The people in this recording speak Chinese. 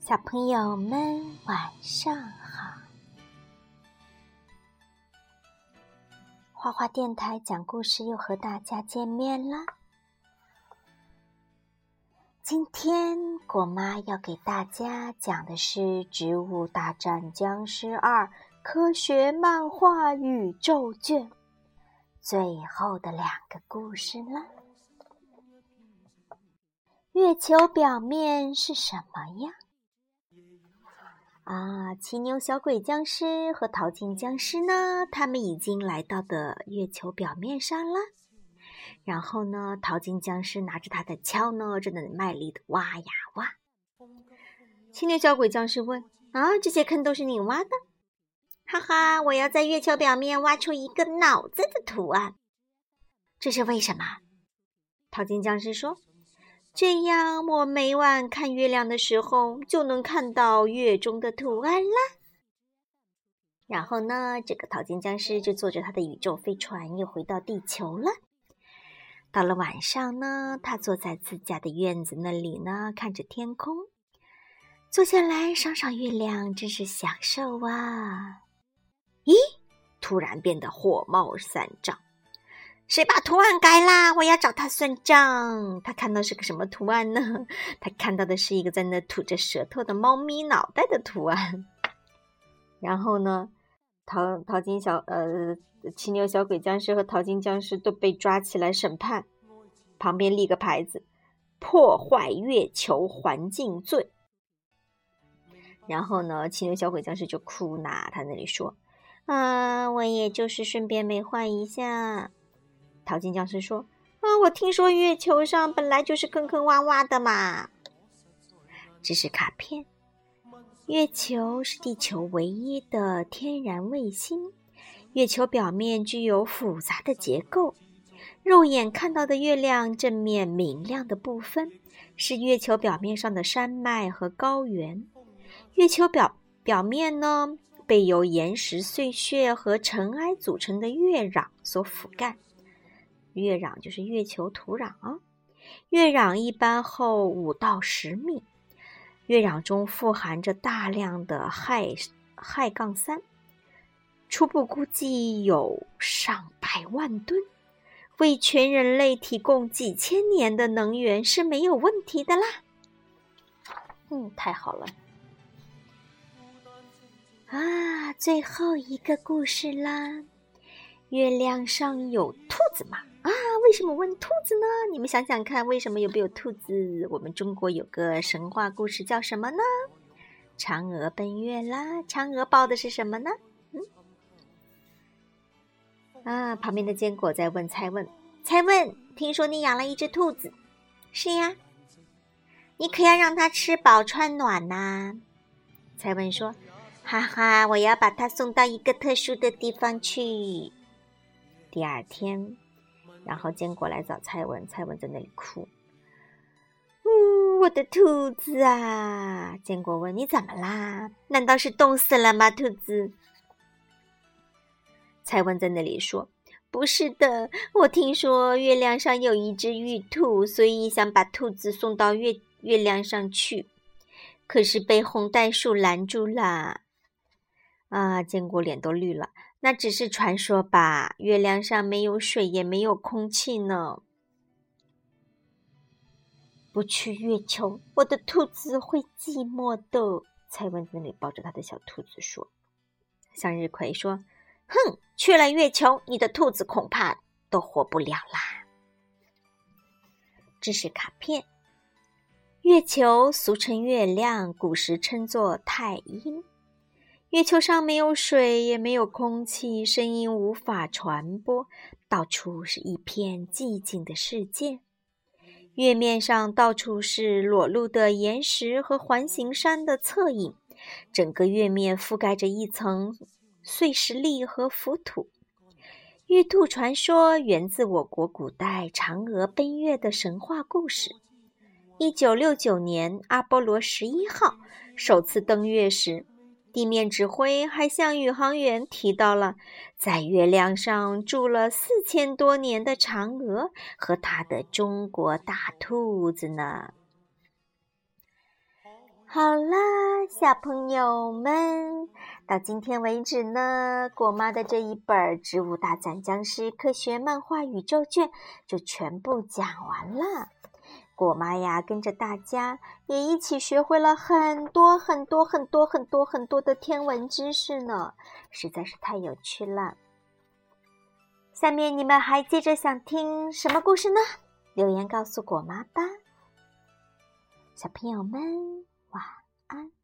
小朋友们晚上好！花花电台讲故事又和大家见面了。今天果妈要给大家讲的是《植物大战僵尸二》科学漫画宇宙卷最后的两个故事了。月球表面是什么呀？啊，骑牛小鬼僵尸和淘金僵尸呢？他们已经来到的月球表面上了。然后呢，淘金僵尸拿着他的锹呢，正在卖力的挖呀挖。骑牛小鬼僵尸问：“啊，这些坑都是你挖的？”“哈哈，我要在月球表面挖出一个脑子的图案。”“这是为什么？”淘金僵尸说。这样，我每晚看月亮的时候，就能看到月中的图案啦。然后呢，这个淘金僵尸就坐着他的宇宙飞船，又回到地球了。到了晚上呢，他坐在自家的院子那里呢，看着天空，坐下来赏赏月亮，真是享受啊！咦，突然变得火冒三丈。谁把图案改啦？我要找他算账。他看到是个什么图案呢？他看到的是一个在那吐着舌头的猫咪脑袋的图案。然后呢，淘淘金小呃骑牛小鬼僵尸和淘金僵尸都被抓起来审判，旁边立个牌子：破坏月球环境罪。然后呢，骑牛小鬼僵尸就哭呐，他那里说：“啊，我也就是顺便美化一下。”淘金僵尸说：“啊，我听说月球上本来就是坑坑洼洼的嘛。”这是卡片。月球是地球唯一的天然卫星。月球表面具有复杂的结构。肉眼看到的月亮正面明亮的部分，是月球表面上的山脉和高原。月球表表面呢，被由岩石碎屑和尘埃组成的月壤所覆盖。月壤就是月球土壤啊，月壤一般厚五到十米，月壤中富含着大量的氦氦杠三，初步估计有上百万吨，为全人类提供几千年的能源是没有问题的啦。嗯，太好了。啊，最后一个故事啦，月亮上有兔子吗？啊，为什么问兔子呢？你们想想看，为什么有没有兔子？我们中国有个神话故事叫什么呢？嫦娥奔月啦！嫦娥抱的是什么呢？嗯，啊，旁边的坚果在问蔡问，蔡问，听说你养了一只兔子？是呀，你可要让它吃饱穿暖呐。蔡问说，哈哈，我要把它送到一个特殊的地方去。第二天。然后坚果来找蔡文，蔡文在那里哭。呜，我的兔子啊！坚果问：“你怎么啦？难道是冻死了吗？”兔子。蔡文在那里说：“不是的，我听说月亮上有一只玉兔，所以想把兔子送到月月亮上去，可是被红袋鼠拦住了。”啊，坚果脸都绿了。那只是传说吧？月亮上没有水，也没有空气呢。不去月球，我的兔子会寂寞的。蔡文在那里抱着他的小兔子说：“向日葵说，哼，去了月球，你的兔子恐怕都活不了啦。”这是卡片。月球俗称月亮，古时称作太阴。月球上没有水，也没有空气，声音无法传播，到处是一片寂静的世界。月面上到处是裸露的岩石和环形山的侧影，整个月面覆盖着一层碎石粒和浮土。玉兔传说源自我国古代嫦娥奔月的神话故事。一九六九年，阿波罗十一号首次登月时。地面指挥还向宇航员提到了在月亮上住了四千多年的嫦娥和他的中国大兔子呢。好啦，小朋友们，到今天为止呢，果妈的这一本《植物大战僵尸科学漫画宇宙卷》就全部讲完了。果妈呀，跟着大家也一起学会了很多很多很多很多很多的天文知识呢，实在是太有趣了。下面你们还接着想听什么故事呢？留言告诉果妈吧，小朋友们。晚安。